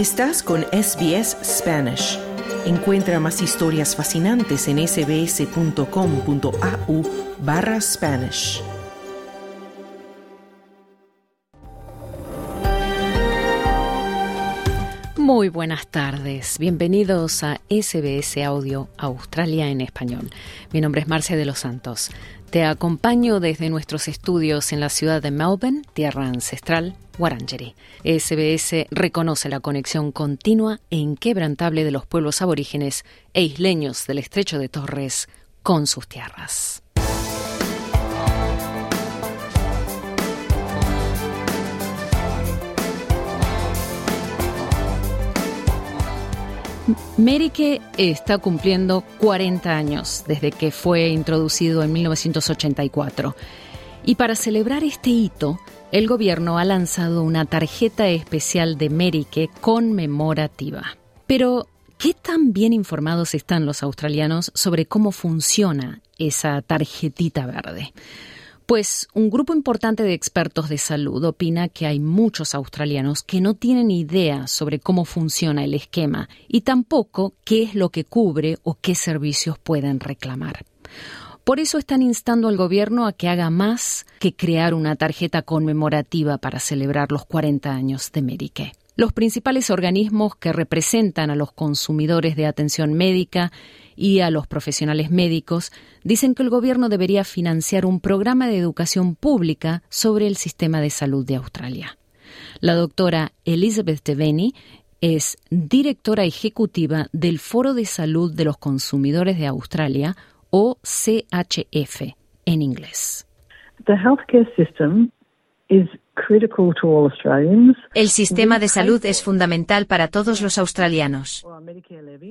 Estás con SBS Spanish. Encuentra más historias fascinantes en sbs.com.au barra Spanish. Muy buenas tardes, bienvenidos a SBS Audio Australia en Español. Mi nombre es Marcia de los Santos. Te acompaño desde nuestros estudios en la ciudad de Melbourne, tierra ancestral, Wurundjeri. SBS reconoce la conexión continua e inquebrantable de los pueblos aborígenes e isleños del estrecho de Torres con sus tierras. Merike está cumpliendo 40 años desde que fue introducido en 1984. Y para celebrar este hito, el gobierno ha lanzado una tarjeta especial de Merike conmemorativa. Pero, ¿qué tan bien informados están los australianos sobre cómo funciona esa tarjetita verde? Pues un grupo importante de expertos de salud opina que hay muchos australianos que no tienen idea sobre cómo funciona el esquema y tampoco qué es lo que cubre o qué servicios pueden reclamar. Por eso están instando al gobierno a que haga más que crear una tarjeta conmemorativa para celebrar los 40 años de Medicare. Los principales organismos que representan a los consumidores de atención médica y a los profesionales médicos dicen que el gobierno debería financiar un programa de educación pública sobre el sistema de salud de Australia. La doctora Elizabeth Devaney es directora ejecutiva del Foro de Salud de los Consumidores de Australia, o CHF en inglés. The healthcare system is el sistema de salud es fundamental para todos los australianos.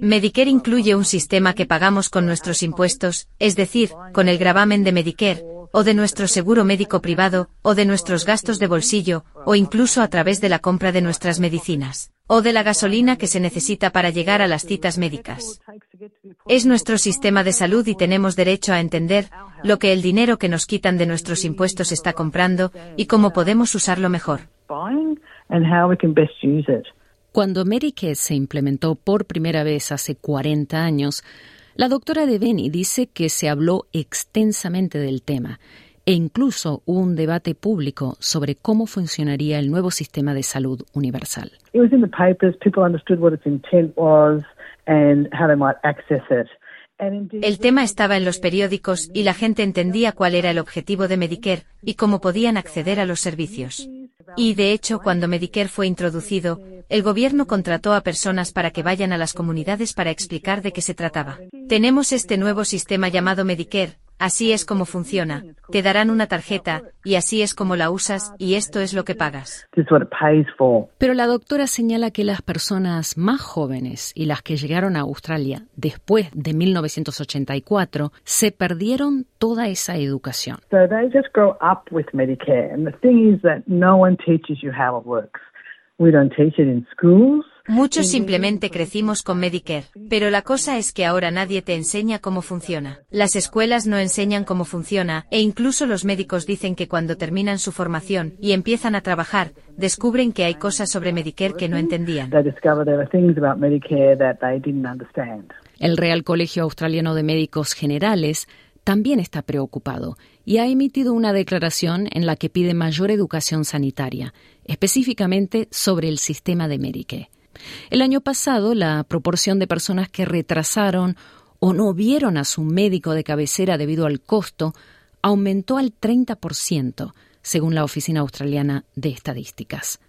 Medicare incluye un sistema que pagamos con nuestros impuestos, es decir, con el gravamen de Medicare, o de nuestro seguro médico privado, o de nuestros gastos de bolsillo, o incluso a través de la compra de nuestras medicinas, o de la gasolina que se necesita para llegar a las citas médicas. Es nuestro sistema de salud y tenemos derecho a entender lo que el dinero que nos quitan de nuestros impuestos está comprando y cómo podemos usarlo mejor. Cuando Medicare se implementó por primera vez hace 40 años, la doctora Deveni dice que se habló extensamente del tema e incluso hubo un debate público sobre cómo funcionaría el nuevo sistema de salud universal. El tema estaba en los periódicos y la gente entendía cuál era el objetivo de Medicare y cómo podían acceder a los servicios. Y de hecho, cuando Medicare fue introducido, el gobierno contrató a personas para que vayan a las comunidades para explicar de qué se trataba. Tenemos este nuevo sistema llamado Medicare, Así es como funciona. Te darán una tarjeta, y así es como la usas, y esto es lo que pagas. Pero la doctora señala que las personas más jóvenes y las que llegaron a Australia después de 1984 se perdieron toda esa educación. So they just grow up with Medicare, and the thing is that no one teaches you how it works. We don't teach it in schools. Muchos simplemente crecimos con Medicare, pero la cosa es que ahora nadie te enseña cómo funciona. Las escuelas no enseñan cómo funciona, e incluso los médicos dicen que cuando terminan su formación y empiezan a trabajar, descubren que hay cosas sobre Medicare que no entendían. El Real Colegio Australiano de Médicos Generales también está preocupado y ha emitido una declaración en la que pide mayor educación sanitaria, específicamente sobre el sistema de Medicare. El año pasado, la proporción de personas que retrasaron o no vieron a su médico de cabecera debido al costo aumentó al 30%, según la Oficina Australiana de Estadísticas.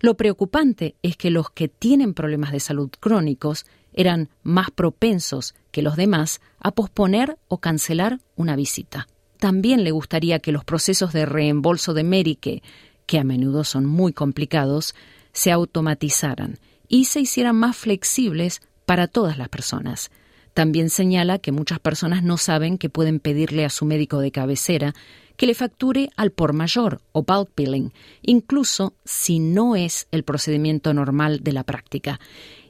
Lo preocupante es que los que tienen problemas de salud crónicos eran más propensos que los demás a posponer o cancelar una visita. También le gustaría que los procesos de reembolso de Medicare, que a menudo son muy complicados, se automatizaran y se hicieran más flexibles para todas las personas. También señala que muchas personas no saben que pueden pedirle a su médico de cabecera que le facture al por mayor o bulk billing, incluso si no es el procedimiento normal de la práctica.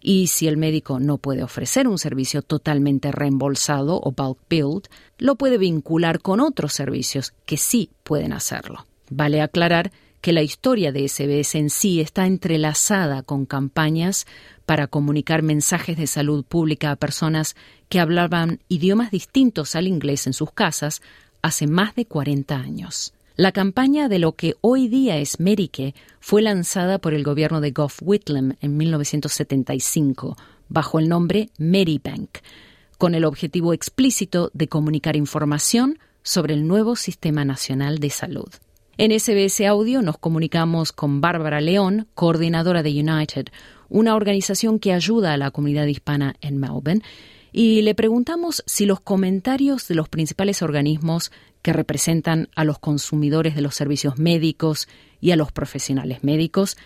Y si el médico no puede ofrecer un servicio totalmente reembolsado o bulk billed, lo puede vincular con otros servicios que sí pueden hacerlo. Vale aclarar que la historia de SBS en sí está entrelazada con campañas para comunicar mensajes de salud pública a personas que hablaban idiomas distintos al inglés en sus casas hace más de 40 años. La campaña de lo que hoy día es Medicare fue lanzada por el gobierno de Gough Whitlam en 1975 bajo el nombre Medibank, con el objetivo explícito de comunicar información sobre el nuevo Sistema Nacional de Salud. En SBS Audio nos comunicamos con Bárbara León, coordinadora de United, una organización que ayuda a la comunidad hispana en Melbourne, y le preguntamos si los comentarios de los principales organismos que representan a los consumidores de los servicios médicos y a los profesionales médicos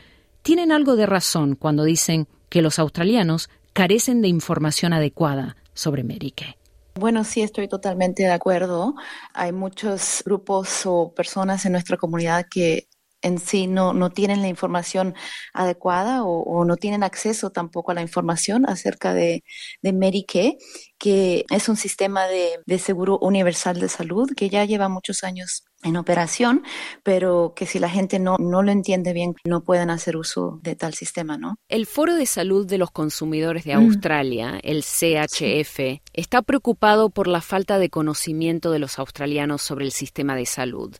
tienen algo de razón cuando dicen que los australianos carecen de información adecuada sobre Medicare. Bueno, sí, estoy totalmente de acuerdo. Hay muchos grupos o personas en nuestra comunidad que en sí no, no tienen la información adecuada o, no tienen acceso tampoco a la información acerca de, de Medicare, que es un sistema de, de seguro universal de salud que ya lleva muchos años en operación, pero que si la gente no, no lo entiende bien, no pueden hacer uso de tal sistema, ¿no? El Foro de Salud de los Consumidores de mm. Australia, el CHF, está preocupado por la falta de conocimiento de los australianos sobre el sistema de salud.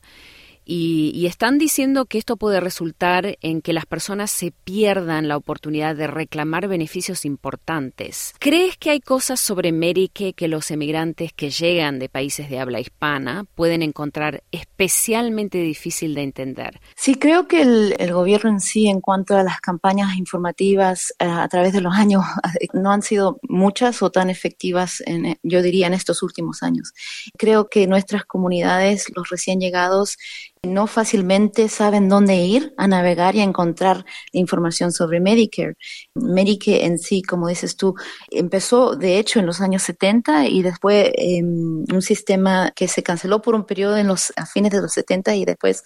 Y, están diciendo que esto puede resultar en que las personas se pierdan la oportunidad de reclamar beneficios importantes. ¿Crees que hay cosas sobre Medicare que los emigrantes que llegan de países de habla hispana pueden encontrar especialmente difícil de entender? Sí, creo que el, gobierno en sí, en cuanto a las campañas informativas eh, a través de los años, no han sido muchas o tan efectivas, en, yo diría, en estos últimos años. Creo que nuestras comunidades, los recién llegados, no fácilmente saben dónde ir a navegar y a encontrar información sobre Medicare. Medicare en sí, como dices tú, empezó de hecho en los años 70 y después em, un sistema que se canceló por un periodo en los, a fines de los 70 y después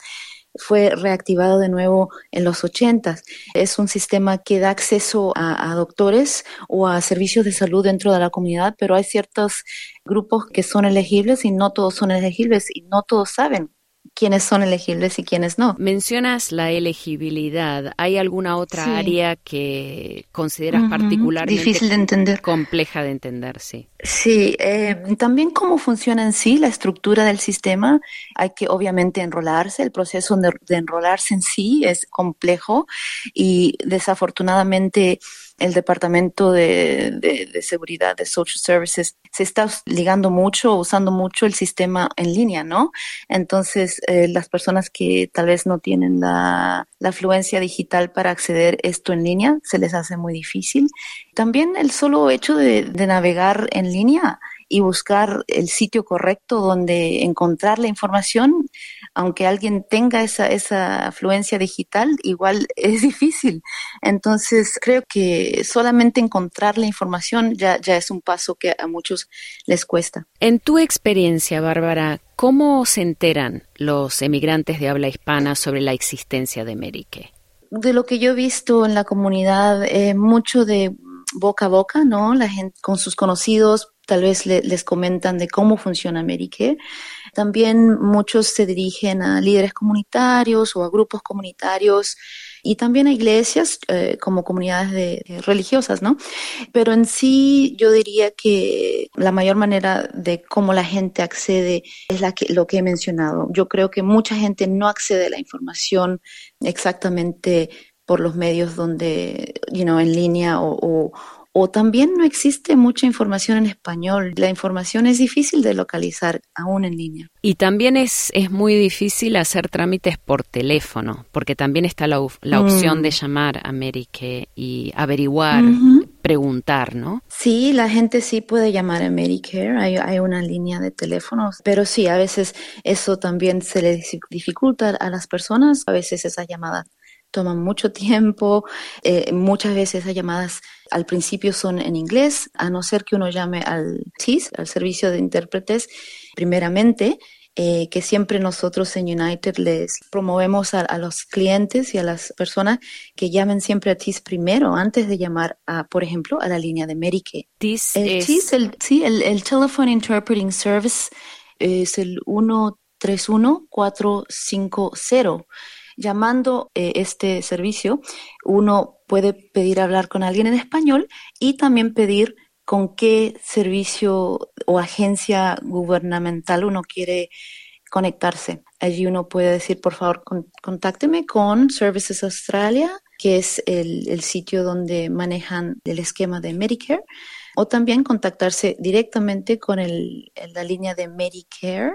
fue reactivado de nuevo en los 80. Es un sistema que da acceso a, a, doctores o a servicios de salud dentro de la comunidad, pero hay ciertos grupos que son elegibles y no todos son elegibles y no todos saben quiénes son elegibles y quiénes no. Mencionas la elegibilidad. ¿Hay alguna otra área que consideras particularmente difícil de entender, compleja de entender? Sí. Sí, eh, también cómo funciona en sí la estructura del sistema. Hay que obviamente enrolarse. El proceso de enrolarse en sí es complejo y desafortunadamente el Departamento de, Seguridad de Social Services se está ligando mucho, usando mucho el sistema en línea, ¿no? Entonces, eh, las personas que tal vez no tienen la, la afluencia digital para acceder esto en línea, se les hace muy difícil. También el solo hecho de, de navegar en línea y buscar el sitio correcto donde encontrar la información, aunque alguien tenga esa, esa afluencia digital, igual es difícil. Entonces, creo que solamente encontrar la información ya, ya es un paso que a muchos les cuesta. En tu experiencia, Bárbara, ¿cómo se enteran los emigrantes de habla hispana sobre la existencia de Medicare? De lo que yo he visto en la comunidad, eh, mucho de boca a boca, ¿no? La gente con sus conocidos, tal vez les comentan de cómo funciona Medicare. También muchos se dirigen a líderes comunitarios o a grupos comunitarios y también a iglesias eh, como comunidades de, religiosas, ¿no? Pero en sí yo diría que la mayor manera de cómo la gente accede es la que, lo que he mencionado. Yo creo que mucha gente no accede a la información exactamente por los medios donde, you know, en línea o, o también no existe mucha información en español. La información es difícil de localizar aún en línea. Y también es, es muy difícil hacer trámites por teléfono, porque también está la, la opción mm. de llamar a Medicare y averiguar, preguntar, ¿no? Sí, la gente sí puede llamar a Medicare, hay, hay una línea de teléfonos, pero sí, a veces eso también se le dificulta a las personas, a veces esa llamada toman mucho tiempo, eh, muchas veces esas llamadas al principio son en inglés, a no ser que uno llame al CIS, al servicio de intérpretes, primeramente, eh, que siempre nosotros en United les promovemos a, los clientes y a las personas que llamen siempre a TIS primero, antes de llamar, a, por ejemplo, a la línea de Medicare. TIS el es... TIS, el, sí, el, el Telephone Interpreting Service es el 131450 llamando eh, este servicio, uno puede pedir hablar con alguien en español y también pedir con qué servicio o agencia gubernamental uno quiere conectarse. Allí uno puede decir, por favor, contácteme con Services Australia, que es el, sitio donde manejan el esquema de Medicare, o también contactarse directamente con el, la línea de Medicare,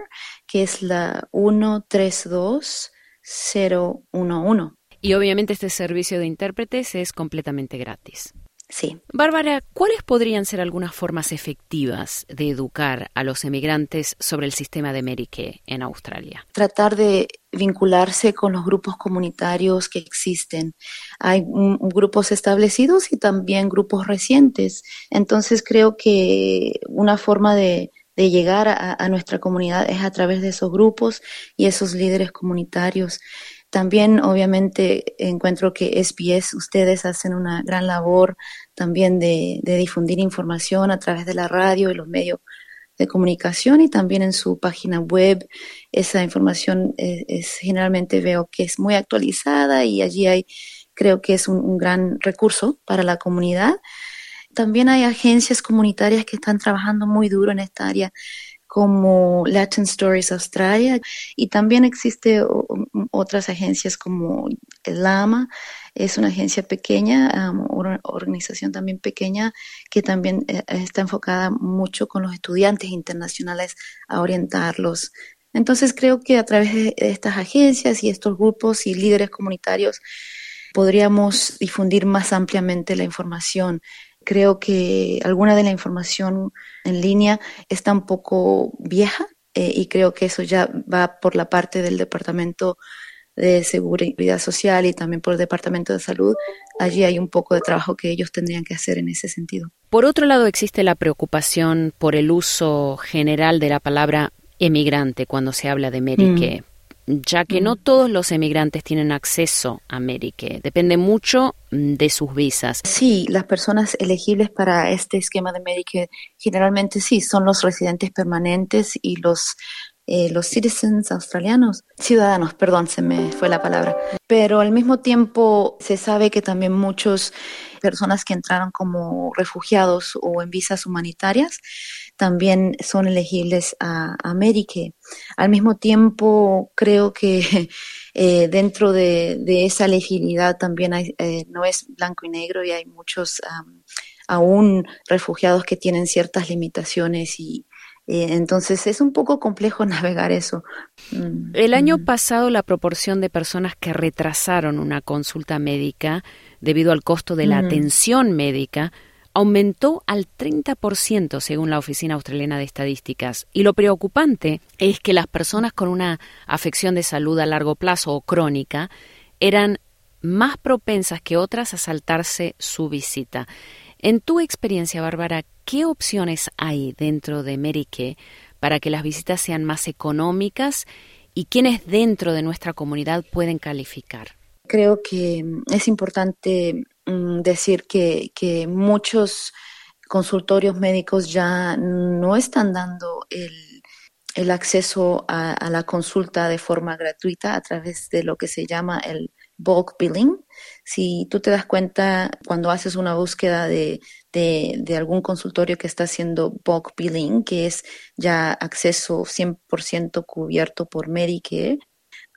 que es la 132011. Y obviamente este servicio de intérpretes es completamente gratis. Sí. Bárbara, ¿cuáles podrían ser algunas formas efectivas de educar a los emigrantes sobre el sistema de Medicare en Australia? Tratar de vincularse con los grupos comunitarios que existen. Hay grupos establecidos y también grupos recientes. Entonces creo que una forma de, llegar a, nuestra comunidad es a través de esos grupos y esos líderes comunitarios. También, obviamente, encuentro que SBS, ustedes hacen una gran labor también de, difundir información a través de la radio y los medios de comunicación y también en su página web. Esa información es, generalmente veo que es muy actualizada y allí hay, creo que es un gran recurso para la comunidad. También hay agencias comunitarias que están trabajando muy duro en esta área como Latin Stories Australia y también existe otras agencias como LAMA, es una agencia pequeña, una organización también pequeña que también eh, está enfocada mucho con los estudiantes internacionales a orientarlos. Entonces creo que a través de estas agencias y estos grupos y líderes comunitarios podríamos difundir más ampliamente la información Creo que alguna de la información en línea está un poco vieja eh, y creo que eso ya va por la parte del Departamento de Seguridad Social y también por el Departamento de Salud. Allí hay un poco de trabajo que ellos tendrían que hacer en ese sentido. Por otro lado, existe la preocupación por el uso general de la palabra emigrante cuando se habla de. Mm ya que no todos los emigrantes tienen acceso a Medicare. Depende mucho mm, de sus visas. Sí, las personas elegibles para este esquema de Medicare generalmente sí, son los residentes permanentes y los eh, los citizens australianos, ciudadanos, perdón, se me fue la palabra. Pero al mismo tiempo se sabe que también muchas personas que entraron como refugiados o en visas humanitarias también son elegibles a, a. Al mismo tiempo, creo que eh, dentro de, esa elegibilidad también hay, eh, no es blanco y negro y hay muchos aún refugiados que tienen ciertas limitaciones y, eh, entonces es un poco complejo navegar eso. Mm, El año mm. pasado la proporción de personas que retrasaron una consulta médica debido al costo de la atención médica aumentó al 30% según la Oficina Australiana de Estadísticas. Y lo preocupante es que las personas con una afección de salud a largo plazo o crónica eran más propensas que otras a saltarse su visita. En tu experiencia, Bárbara, ¿qué opciones hay dentro de Medicare para que las visitas sean más económicas y quiénes dentro de nuestra comunidad pueden calificar? Creo que es importante decir que, que muchos consultorios médicos ya no están dando el, el acceso a, a, la consulta de forma gratuita a través de lo que se llama el bulk billing. Si tú te das cuenta cuando haces una búsqueda de, de, de algún consultorio que está haciendo bulk billing, que es ya acceso 100% cubierto por Medicare,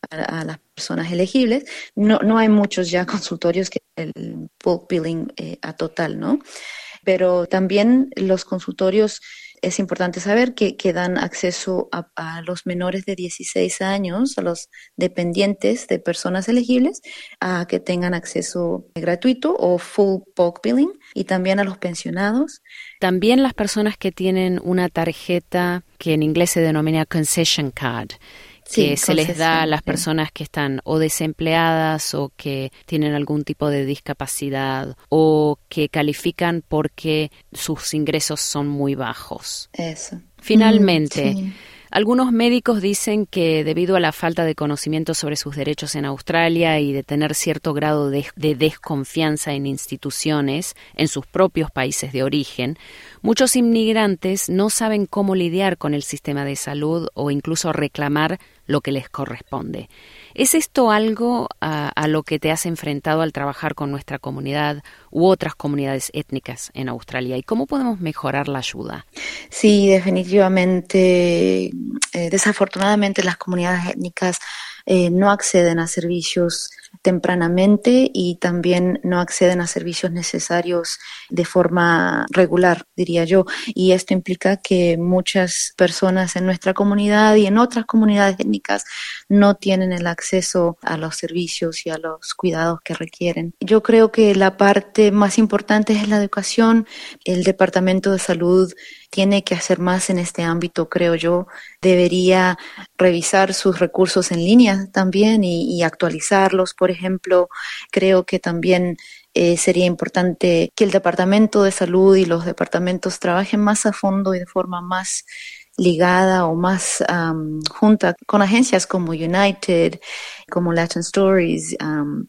a, las personas elegibles. No, no hay muchos ya consultorios que el bulk billing eh, a total, ¿no? Pero también los consultorios es importante saber que, que dan acceso a, a, los menores de 16 años, a los dependientes de personas elegibles, a que tengan acceso gratuito o full bulk billing y también a los pensionados. También las personas que tienen una tarjeta que en inglés se denomina concession card que se les da a las personas que están o desempleadas o que tienen algún tipo de discapacidad o que califican porque sus ingresos son muy bajos. Eso. Finalmente, mm, algunos médicos dicen que debido a la falta de conocimiento sobre sus derechos en Australia y de tener cierto grado de, de desconfianza en instituciones en sus propios países de origen, muchos inmigrantes no saben cómo lidiar con el sistema de salud o incluso reclamar lo que les corresponde. ¿Es esto algo a, lo que te has enfrentado al trabajar con nuestra comunidad u otras comunidades étnicas en Australia? ¿Y cómo podemos mejorar la ayuda? Sí, definitivamente. Eh, desafortunadamente las comunidades étnicas eh, no acceden a servicios tempranamente y también no acceden a servicios necesarios de forma regular, diría yo. Y esto implica que muchas personas en nuestra comunidad y en otras comunidades étnicas no tienen el acceso a los servicios y a los cuidados que requieren. Yo creo que la parte más importante es la educación. El Departamento de Salud tiene que hacer más en este ámbito, creo yo. Debería revisar sus recursos en línea también y, actualizarlos. Por ejemplo, creo que también eh, sería importante que el Departamento de Salud y los departamentos trabajen más a fondo y de forma más ligada o más junta con agencias como United, como Latin Stories,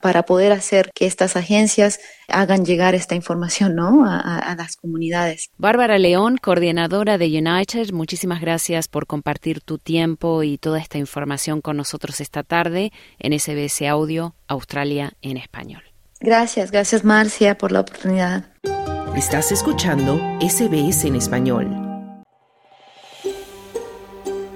para poder hacer que estas agencias hagan llegar esta información ¿no? a, las comunidades. Bárbara León, coordinadora de United, muchísimas gracias por compartir tu tiempo y toda esta información con nosotros esta tarde en SBS Audio Australia en español. Gracias, gracias Marcia por la oportunidad. Estás escuchando SBS en español.